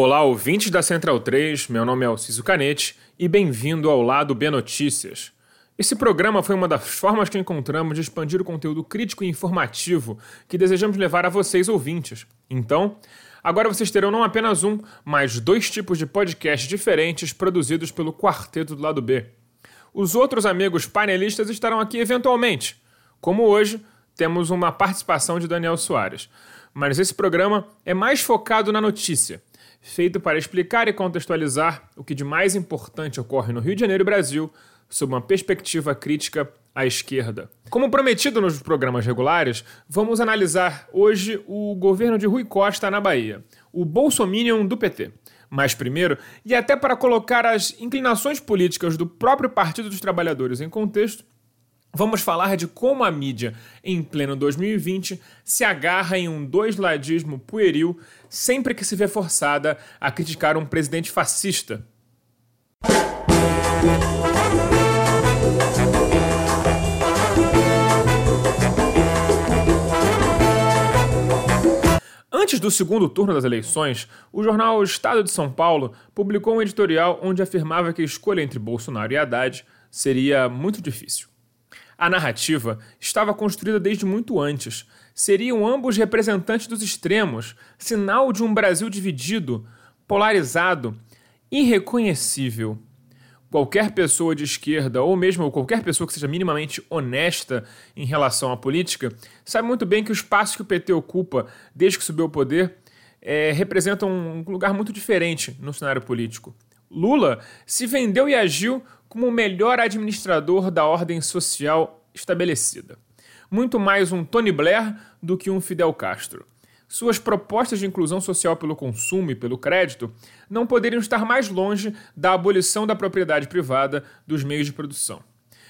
Olá, ouvintes da Central 3, meu nome é Alciso Canete e bem-vindo ao Lado B Notícias. Esse programa foi uma das formas que encontramos de expandir o conteúdo crítico e informativo que desejamos levar a vocês, ouvintes. Então, agora vocês terão não apenas um, mas dois tipos de podcasts diferentes produzidos pelo Quarteto do Lado B. Os outros amigos painelistas estarão aqui eventualmente, como hoje temos uma participação de Daniel Soares. Mas esse programa é mais focado na notícia feito para explicar e contextualizar o que de mais importante ocorre no Rio de Janeiro e Brasil, sob uma perspectiva crítica à esquerda. Como prometido nos programas regulares, vamos analisar hoje o governo de Rui Costa na Bahia, o Bolsominion do PT. Mas primeiro, e até para colocar as inclinações políticas do próprio Partido dos Trabalhadores em contexto, Vamos falar de como a mídia, em pleno 2020, se agarra em um dois-ladismo pueril sempre que se vê forçada a criticar um presidente fascista. Antes do segundo turno das eleições, o jornal Estado de São Paulo publicou um editorial onde afirmava que a escolha entre Bolsonaro e Haddad seria muito difícil. A narrativa estava construída desde muito antes. Seriam ambos representantes dos extremos, sinal de um Brasil dividido, polarizado, irreconhecível. Qualquer pessoa de esquerda, ou mesmo qualquer pessoa que seja minimamente honesta em relação à política, sabe muito bem que o espaço que o PT ocupa desde que subiu ao poder é, representa um lugar muito diferente no cenário político. Lula se vendeu e agiu como o melhor administrador da ordem social estabelecida. Muito mais um Tony Blair do que um Fidel Castro. Suas propostas de inclusão social pelo consumo e pelo crédito não poderiam estar mais longe da abolição da propriedade privada dos meios de produção.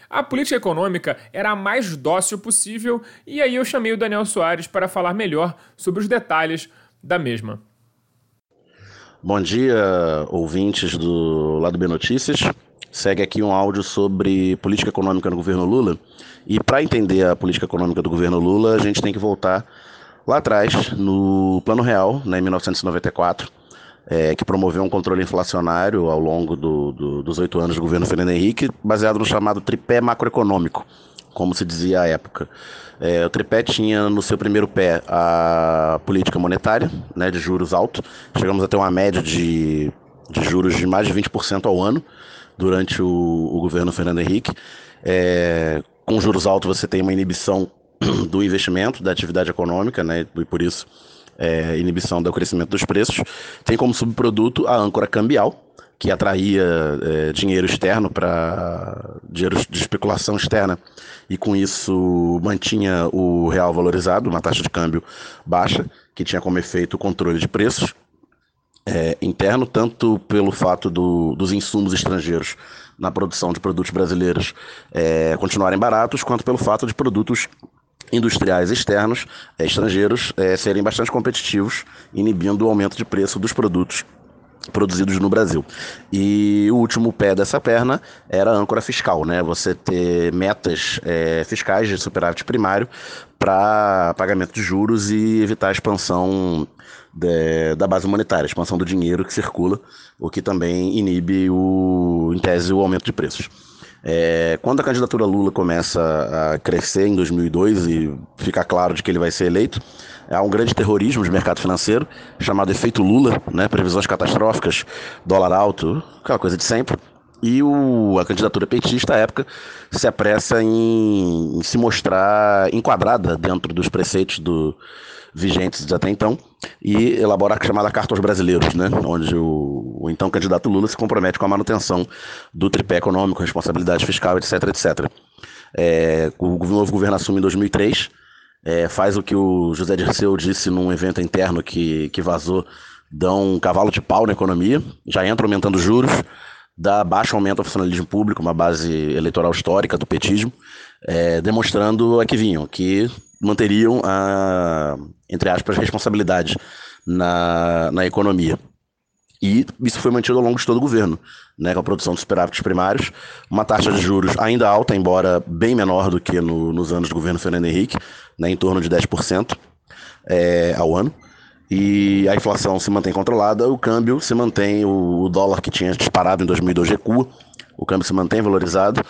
A política econômica era a mais dócil possível e aí eu chamei o Daniel Soares para falar melhor sobre os detalhes da mesma. Bom dia, ouvintes do Lado B Notícias. Segue aqui um áudio sobre política econômica no governo Lula. E para entender a política econômica do governo Lula, a gente tem que voltar lá atrás, no Plano Real, né, em 1994, é, que promoveu um controle inflacionário ao longo do, do, dos oito anos do governo Fernando Henrique, baseado no chamado tripé macroeconômico, como se dizia à época. É, o tripé tinha no seu primeiro pé a política monetária, né, de juros altos. Chegamos a ter uma média de, de juros de mais de 20% ao ano durante o, o governo Fernando Henrique. É, com juros altos você tem uma inibição do investimento, da atividade econômica, né, e por isso é, inibição do crescimento dos preços. Tem como subproduto a âncora cambial, que atraía é, dinheiro externo para dinheiro de especulação externa e com isso mantinha o real valorizado, uma taxa de câmbio baixa, que tinha como efeito o controle de preços é, interno, tanto pelo fato do, dos insumos estrangeiros na produção de produtos brasileiros é, continuarem baratos, quanto pelo fato de produtos industriais externos, é, estrangeiros, é, serem bastante competitivos, inibindo o aumento de preço dos produtos produzidos no Brasil. E o último pé dessa perna era a âncora fiscal, né? Você ter metas é, fiscais de superávit primário para pagamento de juros e evitar a expansão de, da base monetária, a expansão do dinheiro que circula, o que também inibe, o, em tese, o aumento de preços. É, quando a candidatura Lula começa a crescer em 2002 e fica claro de que ele vai ser eleito, há um grande terrorismo de mercado financeiro chamado efeito Lula, né, previsões catastróficas, dólar alto, aquela coisa de sempre. E o, a candidatura petista, à época, se apressa em, em se mostrar enquadrada dentro dos preceitos do, vigentes até então e elaborar a chamada Carta aos Brasileiros, né? onde o, o, então candidato Lula se compromete com a manutenção do tripé econômico, responsabilidade fiscal, etc, etc. É, o novo governo assume em 2003, é, faz o que o José Dirceu disse num evento interno que, que vazou, dá um cavalo de pau na economia, já entra aumentando juros, dá baixo aumento ao funcionalismo público, uma base eleitoral histórica do petismo, é, demonstrando a que vinham, que manteriam a, entre aspas, responsabilidade na, na economia. E isso foi mantido ao longo de todo o governo, né, com a produção de superávites primários, uma taxa de juros ainda alta, embora bem menor do que no, nos anos do governo Fernando Henrique, né, em torno de 10% é, ao ano, e a inflação se mantém controlada, o câmbio se mantém, o dólar que tinha disparado em 2002 recua, o câmbio se mantém valorizado,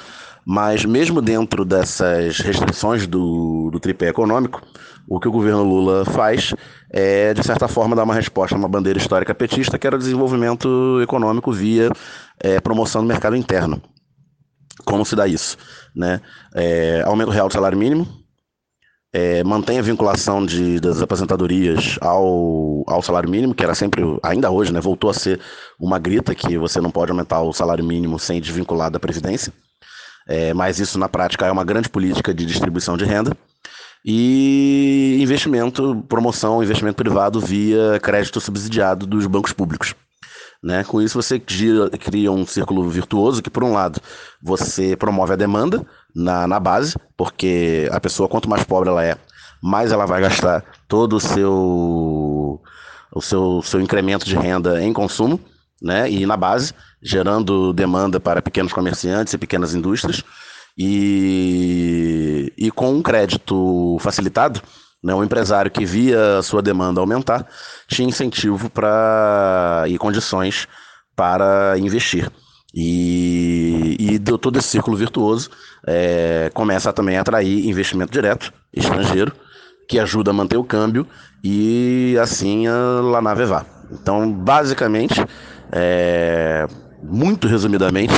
mas mesmo dentro dessas restrições do, do tripé econômico, o que o governo Lula faz é, de certa forma, dar uma resposta a uma bandeira histórica petista, que era o desenvolvimento econômico via é, promoção do mercado interno. Como se dá isso? Né? É, aumento real do salário mínimo, é, mantém a vinculação de, das aposentadorias ao, ao salário mínimo, que era sempre, ainda hoje, né, voltou a ser uma grita que você não pode aumentar o salário mínimo sem desvincular da Previdência. É, mas isso na prática é uma grande política de distribuição de renda. E investimento, promoção, investimento privado via crédito subsidiado dos bancos públicos. Né? Com isso, você cria um círculo virtuoso que, por um lado, você promove a demanda na, na base, porque a pessoa, quanto mais pobre ela é, mais ela vai gastar todo o seu, o seu, seu incremento de renda em consumo, né? e na base, gerando demanda para pequenos comerciantes e pequenas indústrias. E, e com um crédito facilitado, né, o empresário que via a sua demanda aumentar tinha incentivo para e condições para investir. E, e todo esse círculo virtuoso é, começa a também a atrair investimento direto estrangeiro, que ajuda a manter o câmbio e assim a La Nave vá. Então, basicamente, é, muito resumidamente,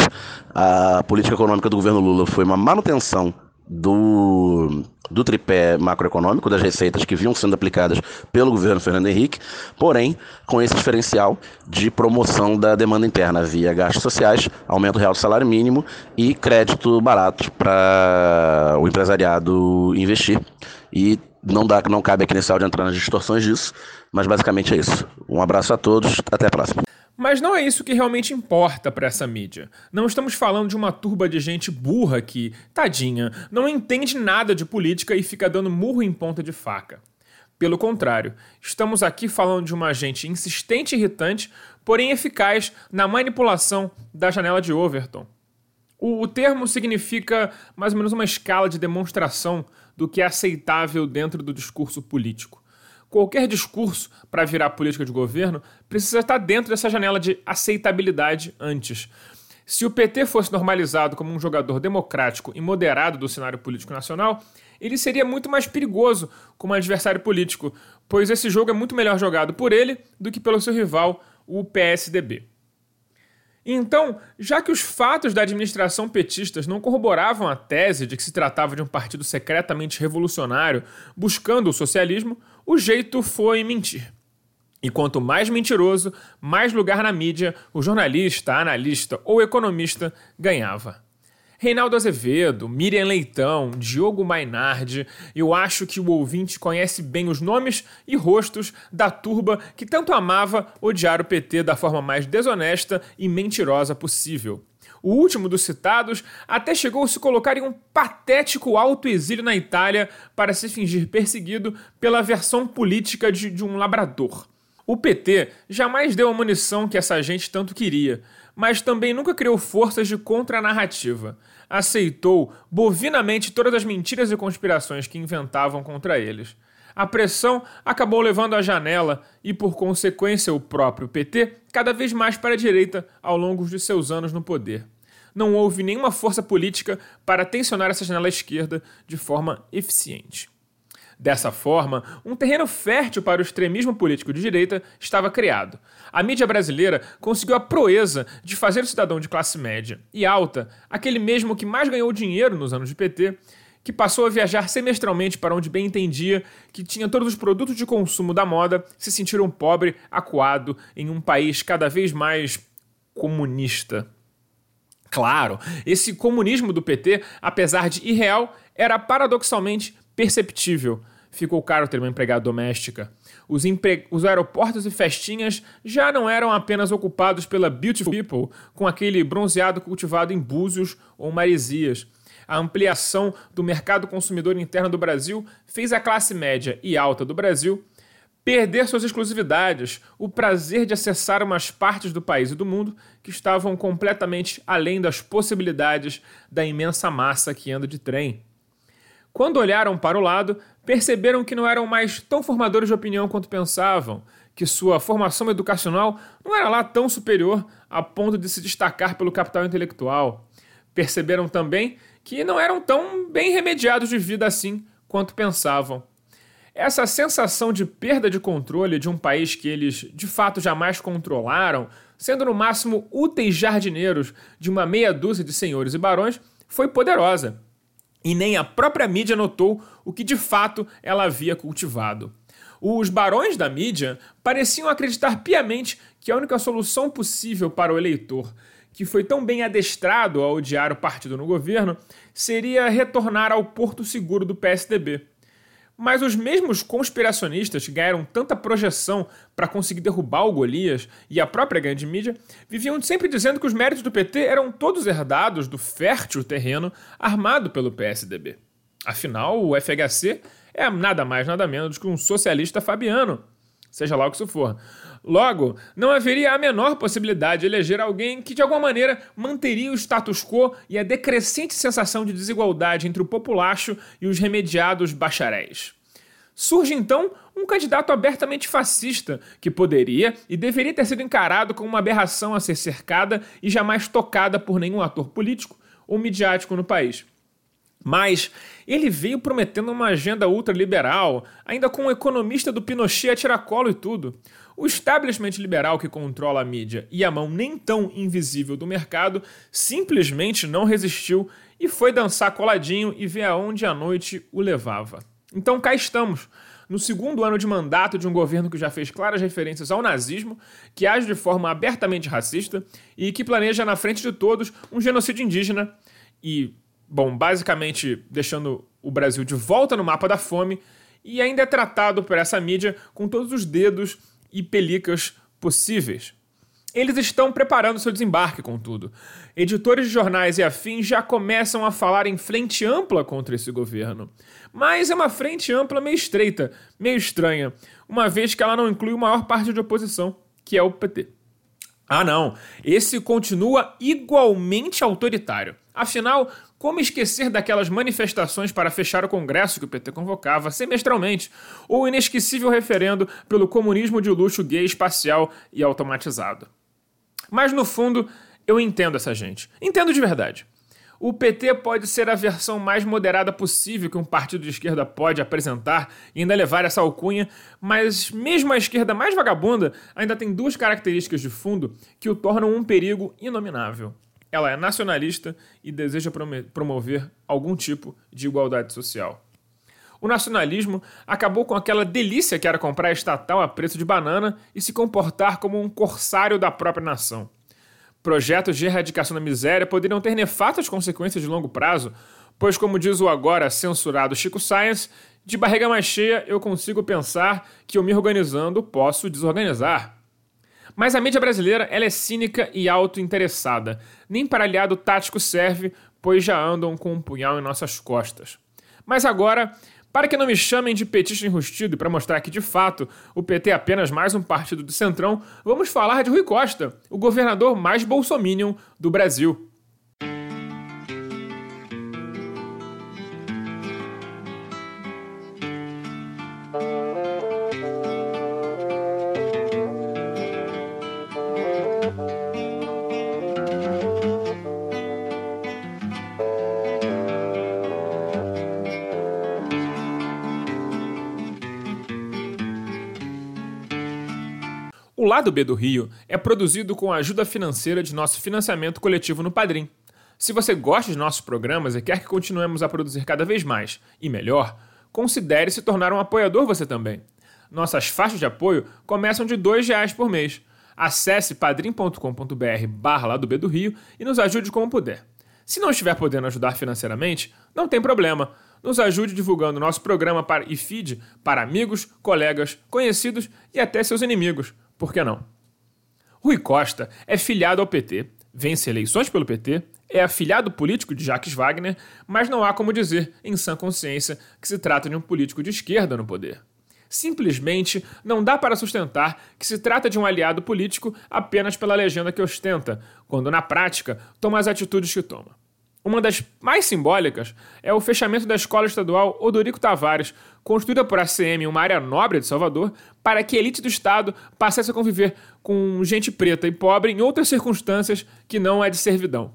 a política econômica do governo Lula foi uma manutenção do, do tripé macroeconômico, das receitas que vinham sendo aplicadas pelo governo Fernando Henrique, porém com esse diferencial de promoção da demanda interna via gastos sociais, aumento real do salário mínimo e crédito barato para o empresariado investir. E não, dá, não cabe aqui nesse áudio entrar nas distorções disso, mas basicamente é isso. Um abraço a todos, até a próxima. Mas não é isso que realmente importa para essa mídia. Não estamos falando de uma turba de gente burra que, tadinha, não entende nada de política e fica dando murro em ponta de faca. Pelo contrário, estamos aqui falando de uma gente insistente e irritante, porém eficaz na manipulação da janela de Overton. O, o termo significa mais ou menos uma escala de demonstração do que é aceitável dentro do discurso político qualquer discurso para virar política de governo precisa estar dentro dessa janela de aceitabilidade antes. Se o PT fosse normalizado como um jogador democrático e moderado do cenário político nacional, ele seria muito mais perigoso como adversário político, pois esse jogo é muito melhor jogado por ele do que pelo seu rival, o PSDB. Então, já que os fatos da administração petistas não corroboravam a tese de que se tratava de um partido secretamente revolucionário buscando o socialismo, o jeito foi mentir. E quanto mais mentiroso, mais lugar na mídia o jornalista, analista ou economista ganhava. Reinaldo Azevedo, Miriam Leitão, Diogo Mainardi, eu acho que o ouvinte conhece bem os nomes e rostos da turba que tanto amava odiar o PT da forma mais desonesta e mentirosa possível. O último dos citados até chegou a se colocar em um patético autoexílio na Itália para se fingir perseguido pela versão política de, de um labrador. O PT jamais deu a munição que essa gente tanto queria, mas também nunca criou forças de contranarrativa. Aceitou bovinamente todas as mentiras e conspirações que inventavam contra eles. A pressão acabou levando a janela e, por consequência, o próprio PT cada vez mais para a direita ao longo de seus anos no poder. Não houve nenhuma força política para tensionar essa janela esquerda de forma eficiente. Dessa forma, um terreno fértil para o extremismo político de direita estava criado. A mídia brasileira conseguiu a proeza de fazer o cidadão de classe média e alta, aquele mesmo que mais ganhou dinheiro nos anos de PT, que passou a viajar semestralmente para onde bem entendia que tinha todos os produtos de consumo da moda, se sentir um pobre acuado em um país cada vez mais comunista. Claro, esse comunismo do PT, apesar de irreal, era paradoxalmente perceptível. Ficou caro ter uma empregada doméstica. Os, empre... Os aeroportos e festinhas já não eram apenas ocupados pela beautiful people, com aquele bronzeado cultivado em Búzios ou Maresias. A ampliação do mercado consumidor interno do Brasil fez a classe média e alta do Brasil perder suas exclusividades, o prazer de acessar umas partes do país e do mundo que estavam completamente além das possibilidades da imensa massa que anda de trem. Quando olharam para o lado, perceberam que não eram mais tão formadores de opinião quanto pensavam, que sua formação educacional não era lá tão superior a ponto de se destacar pelo capital intelectual. Perceberam também que não eram tão bem remediados de vida assim quanto pensavam. Essa sensação de perda de controle de um país que eles de fato jamais controlaram, sendo no máximo úteis jardineiros de uma meia dúzia de senhores e barões, foi poderosa. E nem a própria mídia notou o que de fato ela havia cultivado. Os barões da mídia pareciam acreditar piamente que a única solução possível para o eleitor, que foi tão bem adestrado a odiar o partido no governo, seria retornar ao porto seguro do PSDB. Mas os mesmos conspiracionistas que ganharam tanta projeção para conseguir derrubar o Golias e a própria grande mídia viviam sempre dizendo que os méritos do PT eram todos herdados do fértil terreno armado pelo PSDB. Afinal, o FHC é nada mais nada menos que um socialista fabiano, seja lá o que isso for. Logo, não haveria a menor possibilidade de eleger alguém que de alguma maneira manteria o status quo e a decrescente sensação de desigualdade entre o populacho e os remediados bacharéis. Surge então um candidato abertamente fascista, que poderia e deveria ter sido encarado como uma aberração a ser cercada e jamais tocada por nenhum ator político ou midiático no país. Mas ele veio prometendo uma agenda ultraliberal, ainda com um economista do Pinochet a tiracolo e tudo. O establishment liberal que controla a mídia e a mão nem tão invisível do mercado simplesmente não resistiu e foi dançar coladinho e ver aonde a noite o levava. Então cá estamos, no segundo ano de mandato de um governo que já fez claras referências ao nazismo, que age de forma abertamente racista e que planeja na frente de todos um genocídio indígena e bom, basicamente deixando o Brasil de volta no mapa da fome, e ainda é tratado por essa mídia com todos os dedos e pelicas possíveis. Eles estão preparando seu desembarque, contudo. Editores de jornais e afins já começam a falar em frente ampla contra esse governo. Mas é uma frente ampla meio estreita, meio estranha, uma vez que ela não inclui a maior parte de oposição, que é o PT. Ah, não, esse continua igualmente autoritário. Afinal, como esquecer daquelas manifestações para fechar o Congresso que o PT convocava semestralmente, ou o inesquecível referendo pelo comunismo de luxo gay espacial e automatizado? Mas no fundo, eu entendo essa gente. Entendo de verdade. O PT pode ser a versão mais moderada possível que um partido de esquerda pode apresentar e ainda levar essa alcunha, mas mesmo a esquerda mais vagabunda ainda tem duas características de fundo que o tornam um perigo inominável. Ela é nacionalista e deseja promover algum tipo de igualdade social. O nacionalismo acabou com aquela delícia que era comprar estatal a preço de banana e se comportar como um corsário da própria nação. Projetos de erradicação da miséria poderiam ter nefastas consequências de longo prazo, pois, como diz o agora censurado Chico Science, de barriga mais cheia eu consigo pensar que eu me organizando posso desorganizar. Mas a mídia brasileira ela é cínica e auto-interessada. Nem para aliado tático serve, pois já andam com um punhal em nossas costas. Mas agora, para que não me chamem de petista enrustido e para mostrar que, de fato, o PT é apenas mais um partido do Centrão, vamos falar de Rui Costa, o governador mais bolsominion do Brasil. Lado B do Rio é produzido com a ajuda financeira de nosso financiamento coletivo no Padrim. Se você gosta de nossos programas e quer que continuemos a produzir cada vez mais e melhor, considere se tornar um apoiador você também. Nossas faixas de apoio começam de R$ reais por mês. Acesse padrim.com.br barra lá do B do Rio e nos ajude como puder. Se não estiver podendo ajudar financeiramente, não tem problema. Nos ajude divulgando nosso programa e feed para amigos, colegas, conhecidos e até seus inimigos. Por que não? Rui Costa é filiado ao PT, vence eleições pelo PT, é afiliado político de Jacques Wagner, mas não há como dizer, em sã consciência, que se trata de um político de esquerda no poder. Simplesmente não dá para sustentar que se trata de um aliado político apenas pela legenda que ostenta, quando na prática toma as atitudes que toma. Uma das mais simbólicas é o fechamento da Escola Estadual Odorico Tavares, construída por ACM em uma área nobre de Salvador, para que a elite do Estado passasse a conviver com gente preta e pobre em outras circunstâncias que não é de servidão.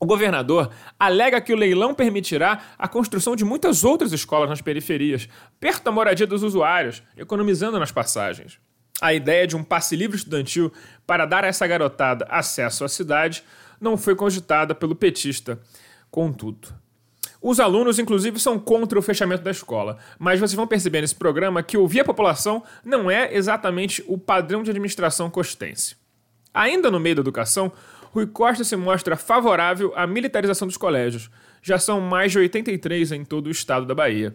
O governador alega que o leilão permitirá a construção de muitas outras escolas nas periferias, perto da moradia dos usuários, economizando nas passagens. A ideia de um passe livre estudantil para dar a essa garotada acesso à cidade não foi cogitada pelo petista. Contudo, os alunos, inclusive, são contra o fechamento da escola, mas vocês vão perceber nesse programa que ouvir a população não é exatamente o padrão de administração costense. Ainda no meio da educação, Rui Costa se mostra favorável à militarização dos colégios. Já são mais de 83 em todo o estado da Bahia.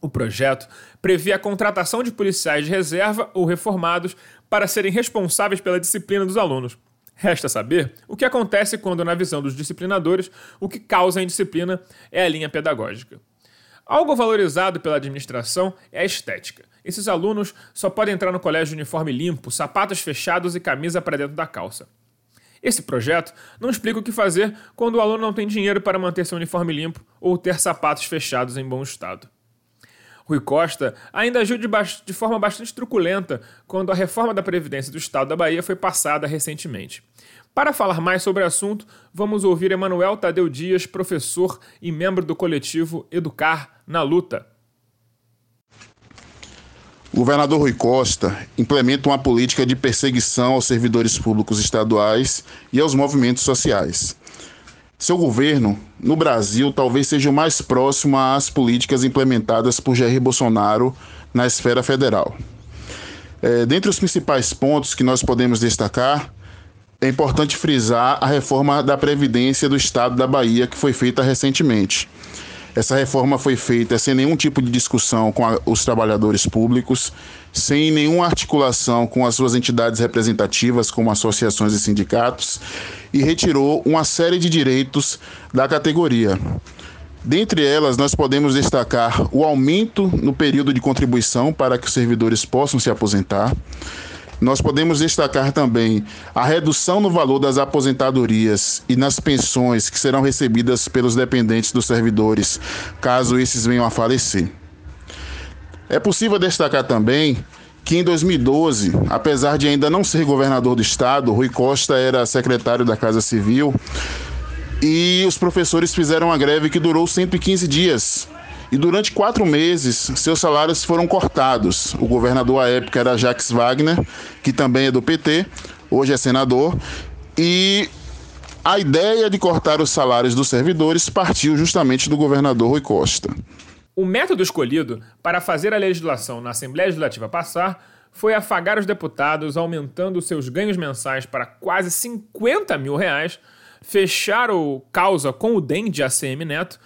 O projeto prevê a contratação de policiais de reserva ou reformados para serem responsáveis pela disciplina dos alunos. Resta saber o que acontece quando, na visão dos disciplinadores, o que causa a indisciplina é a linha pedagógica. Algo valorizado pela administração é a estética. Esses alunos só podem entrar no colégio de uniforme limpo, sapatos fechados e camisa para dentro da calça. Esse projeto não explica o que fazer quando o aluno não tem dinheiro para manter seu uniforme limpo ou ter sapatos fechados em bom estado. Rui Costa ainda agiu de, de, forma bastante truculenta quando a reforma da Previdência do Estado da Bahia foi passada recentemente. Para falar mais sobre o assunto, vamos ouvir Emanuel Tadeu Dias, professor e membro do coletivo Educar na Luta. O governador Rui Costa implementa uma política de perseguição aos servidores públicos estaduais e aos movimentos sociais. Seu governo, no Brasil, talvez seja o mais próximo às políticas implementadas por Jair Bolsonaro na esfera federal. É, dentre os principais pontos que nós podemos destacar, é importante frisar a reforma da Previdência do Estado da Bahia, que foi feita recentemente. Essa reforma foi feita sem nenhum tipo de discussão com a, os trabalhadores públicos, sem nenhuma articulação com as suas entidades representativas, como associações e sindicatos, e retirou uma série de direitos da categoria. Dentre elas, nós podemos destacar o aumento no período de contribuição para que os servidores possam se aposentar nós podemos destacar também a redução no valor das aposentadorias e nas pensões que serão recebidas pelos dependentes dos servidores, caso esses venham a falecer. É possível destacar também que em 2012, apesar de ainda não ser governador do estado, Rui Costa era secretário da Casa Civil e os professores fizeram uma greve que durou 115 dias. E durante quatro meses, seus salários foram cortados. O governador à época era Jacques Wagner, que também é do PT, hoje é senador. E a ideia de cortar os salários dos servidores partiu justamente do governador Rui Costa. O método escolhido para fazer a legislação na Assembleia Legislativa passar foi afagar os deputados, aumentando seus ganhos mensais para quase 50 mil reais, fechar o causa com o DEM de ACM Neto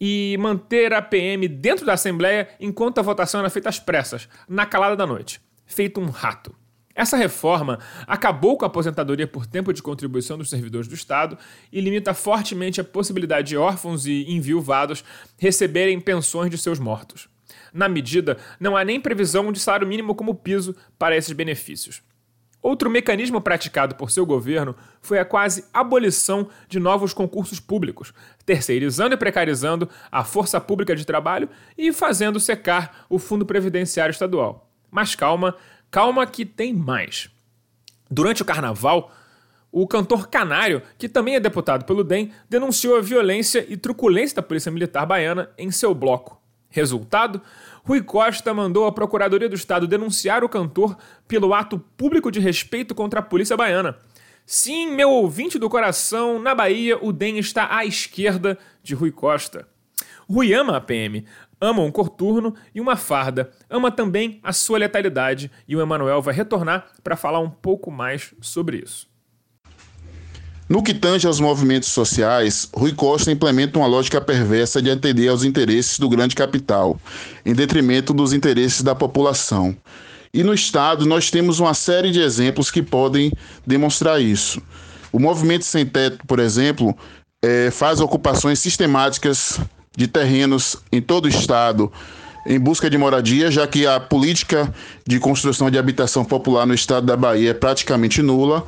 e manter a PM dentro da Assembleia enquanto a votação era feita às pressas, na calada da noite. Feito um rato. Essa reforma acabou com a aposentadoria por tempo de contribuição dos servidores do Estado e limita fortemente a possibilidade de órfãos e enviuvados receberem pensões de seus mortos. Na medida, não há nem previsão de salário mínimo como piso para esses benefícios. Outro mecanismo praticado por seu governo foi a quase abolição de novos concursos públicos, terceirizando e precarizando a força pública de trabalho e fazendo secar o Fundo Previdenciário Estadual. Mas calma, calma que tem mais. Durante o carnaval, o cantor Canário, que também é deputado pelo DEM, denunciou a violência e truculência da Polícia Militar Baiana em seu bloco. Resultado? Rui Costa mandou a Procuradoria do Estado denunciar o cantor pelo ato público de respeito contra a polícia baiana. Sim, meu ouvinte do coração, na Bahia o DEM está à esquerda de Rui Costa. Rui ama a PM, ama um corturno e uma farda, ama também a sua letalidade e o Emanuel vai retornar para falar um pouco mais sobre isso. No que tange aos movimentos sociais, Rui Costa implementa uma lógica perversa de atender aos interesses do grande capital, em detrimento dos interesses da população. E no Estado, nós temos uma série de exemplos que podem demonstrar isso. O movimento sem teto, por exemplo, é, faz ocupações sistemáticas de terrenos em todo o Estado em busca de moradia, já que a política de construção de habitação popular no Estado da Bahia é praticamente nula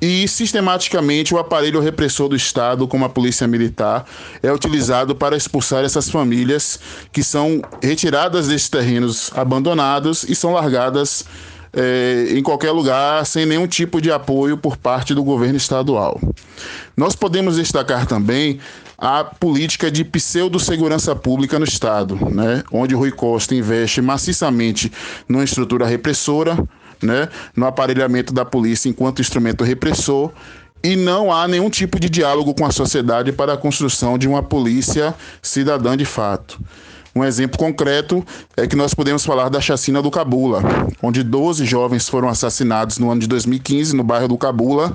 e sistematicamente o aparelho repressor do Estado, como a Polícia Militar, é utilizado para expulsar essas famílias que são retiradas desses terrenos abandonados e são largadas é, em qualquer lugar sem nenhum tipo de apoio por parte do governo estadual. Nós podemos destacar também a política de pseudo-segurança pública no Estado, né? onde Rui Costa investe maciçamente numa estrutura repressora, né, no aparelhamento da polícia enquanto instrumento repressor e não há nenhum tipo de diálogo com a sociedade para a construção de uma polícia cidadã de fato. Um exemplo concreto é que nós podemos falar da chacina do Cabula, onde 12 jovens foram assassinados no ano de 2015 no bairro do Cabula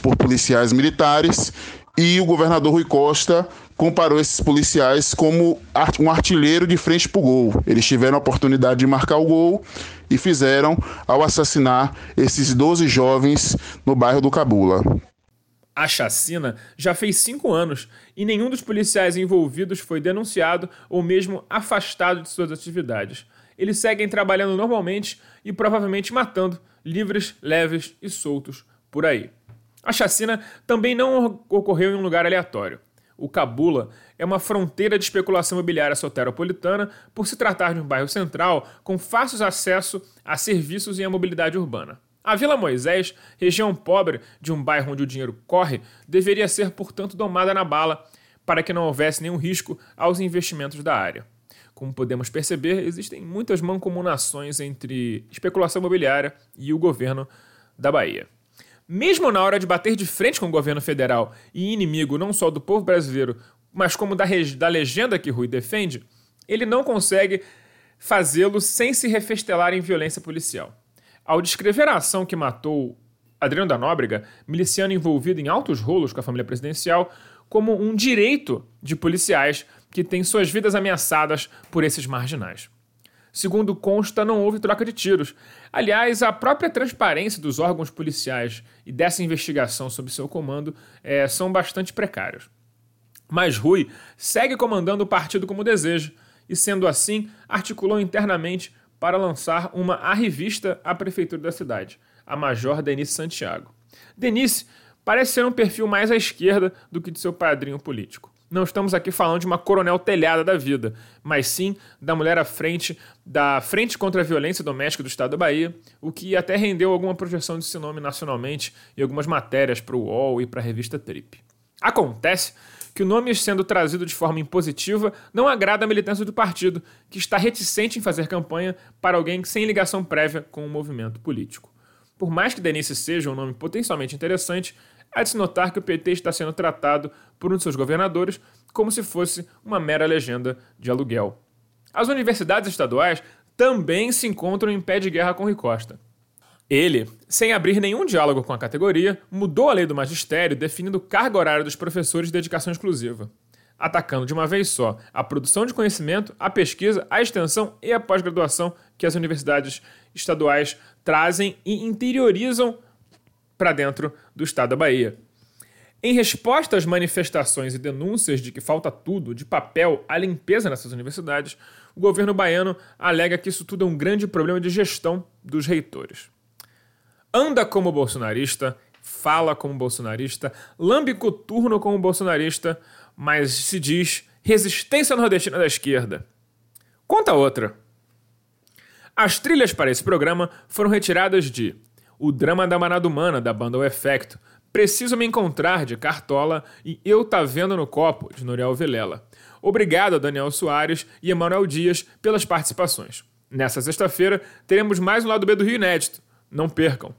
por policiais militares e o governador Rui Costa comparou esses policiais como um artilheiro de frente para o gol. Eles tiveram a oportunidade de marcar o gol e fizeram ao assassinar esses 12 jovens no bairro do Cabula. A chacina já fez cinco anos e nenhum dos policiais envolvidos foi denunciado ou mesmo afastado de suas atividades. Eles seguem trabalhando normalmente e provavelmente matando, livres, leves e soltos por aí. A chacina também não ocorreu em um lugar aleatório. O Cabula é uma fronteira de especulação imobiliária soteropolitana por se tratar de um bairro central com fácil acesso a serviços e a mobilidade urbana. A Vila Moisés, região pobre de um bairro onde o dinheiro corre, deveria ser, portanto, domada na bala para que não houvesse nenhum risco aos investimentos da área. Como podemos perceber, existem muitas mancomunações entre especulação imobiliária e o governo da Bahia. Mesmo na hora de bater de frente com o governo federal e inimigo não só do povo brasileiro, mas como da, da legenda que Rui defende, ele não consegue fazê-lo sem se refestelar em violência policial. Ao descrever a ação que matou Adriano da Nóbrega, miliciano envolvido em altos rolos com a família presidencial, como um direito de policiais que têm suas vidas ameaçadas por esses marginais. Segundo consta, não houve troca de tiros. Aliás, a própria transparência dos órgãos policiais e dessa investigação sob seu comando é, são bastante precários. Mas Rui segue comandando o partido como deseja, e sendo assim, articulou internamente para lançar uma arrivista à prefeitura da cidade, a Major Denise Santiago. Denise parece ser um perfil mais à esquerda do que de seu padrinho político. Não estamos aqui falando de uma coronel telhada da vida, mas sim da mulher à frente da Frente contra a Violência Doméstica do Estado da Bahia, o que até rendeu alguma projeção desse nome nacionalmente e algumas matérias para o UOL e para a revista Trip. Acontece que o nome sendo trazido de forma impositiva não agrada a militância do partido, que está reticente em fazer campanha para alguém sem ligação prévia com o movimento político. Por mais que Denise seja um nome potencialmente interessante, é de se notar que o PT está sendo tratado por um de seus governadores como se fosse uma mera legenda de aluguel. As universidades estaduais também se encontram em pé de guerra com Rui Costa. Ele, sem abrir nenhum diálogo com a categoria, mudou a lei do magistério definindo carga horária dos professores de dedicação exclusiva, atacando de uma vez só a produção de conhecimento, a pesquisa, a extensão e a pós-graduação que as universidades estaduais trazem e interiorizam para dentro do estado da Bahia. Em resposta às manifestações e denúncias de que falta tudo, de papel à limpeza nessas universidades, o governo baiano alega que isso tudo é um grande problema de gestão dos reitores. Anda como bolsonarista, fala como bolsonarista, lambe coturno como bolsonarista, mas se diz resistência nordestina da esquerda. Conta outra. As trilhas para esse programa foram retiradas de o Drama da Manada Humana, da banda O Efecto, Preciso Me Encontrar, de Cartola, e Eu Tá Vendo no Copo, de Noriel Vilela. Obrigado a Daniel Soares e Emanuel Dias pelas participações. Nessa sexta-feira, teremos mais um Lado B do Rio Inédito. Não percam!